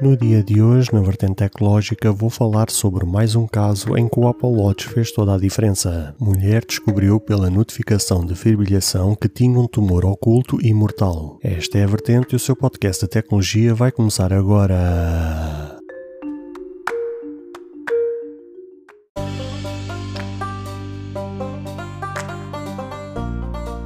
No dia de hoje, na vertente tecnológica, vou falar sobre mais um caso em que o Watch fez toda a diferença. Mulher descobriu pela notificação de fibrilação que tinha um tumor oculto e mortal. Esta é a vertente e o seu podcast de tecnologia vai começar agora.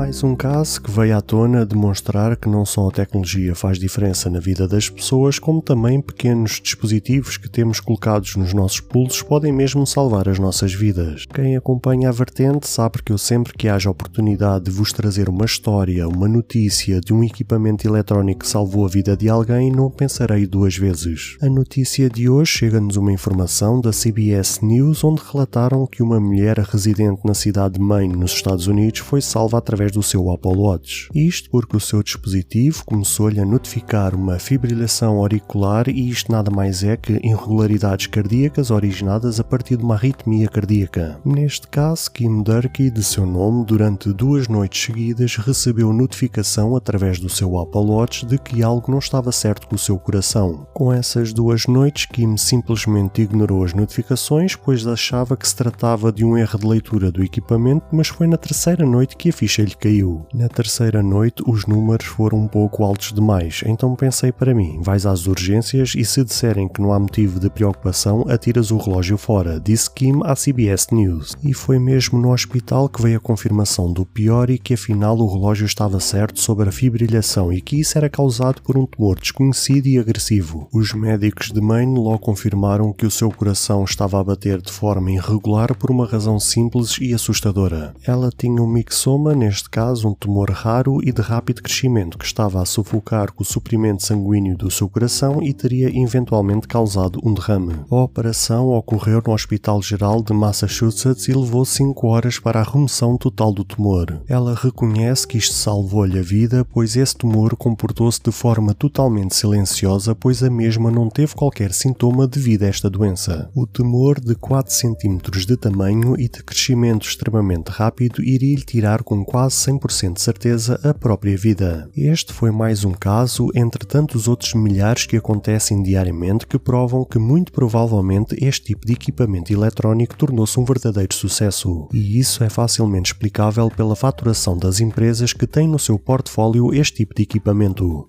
Mais um caso que veio à tona demonstrar que não só a tecnologia faz diferença na vida das pessoas, como também pequenos dispositivos que temos colocados nos nossos pulsos podem mesmo salvar as nossas vidas. Quem acompanha a vertente sabe que eu sempre que haja oportunidade de vos trazer uma história, uma notícia de um equipamento eletrónico que salvou a vida de alguém, não pensarei duas vezes. A notícia de hoje chega-nos uma informação da CBS News onde relataram que uma mulher residente na cidade de Maine, nos Estados Unidos, foi salva através através do seu Apple Watch. Isto porque o seu dispositivo começou-lhe a notificar uma fibrilação auricular e isto nada mais é que irregularidades cardíacas originadas a partir de uma arritmia cardíaca. Neste caso, Kim Durkee, de seu nome, durante duas noites seguidas recebeu notificação através do seu Apple Watch de que algo não estava certo com o seu coração. Com essas duas noites, Kim simplesmente ignorou as notificações, pois achava que se tratava de um erro de leitura do equipamento, mas foi na terceira noite que a ficha lhe caiu. Na terceira noite, os números foram um pouco altos demais, então pensei para mim: vais às urgências e se disserem que não há motivo de preocupação, atiras o relógio fora, disse Kim à CBS News. E foi mesmo no hospital que veio a confirmação do pior e que afinal o relógio estava certo sobre a fibrilhação e que isso era causado por um tumor desconhecido e agressivo. Os médicos de Maine logo confirmaram que o seu coração estava a bater de forma irregular por uma razão simples e assustadora. Ela tinha um mixoma, neste caso um tumor raro e de rápido crescimento que estava a sufocar o suprimento sanguíneo do seu coração e teria eventualmente causado um derrame. A operação ocorreu no Hospital Geral de Massachusetts e levou 5 horas para a remoção total do tumor. Ela reconhece que isto salvou-lhe a vida, pois esse tumor comportou-se de forma totalmente silenciosa, pois a mesma não teve qualquer sintoma devido a esta doença. O tumor de 4 cm de tamanho e de crescimento extremamente rápido iria-lhe tirar com quase 100% de certeza a própria vida. Este foi mais um caso entre tantos outros milhares que acontecem diariamente que provam que muito provavelmente este tipo de equipamento eletrónico tornou-se um verdadeiro sucesso. E isso é facilmente explicável pela faturação das empresas que têm no seu portfólio este tipo de equipamento.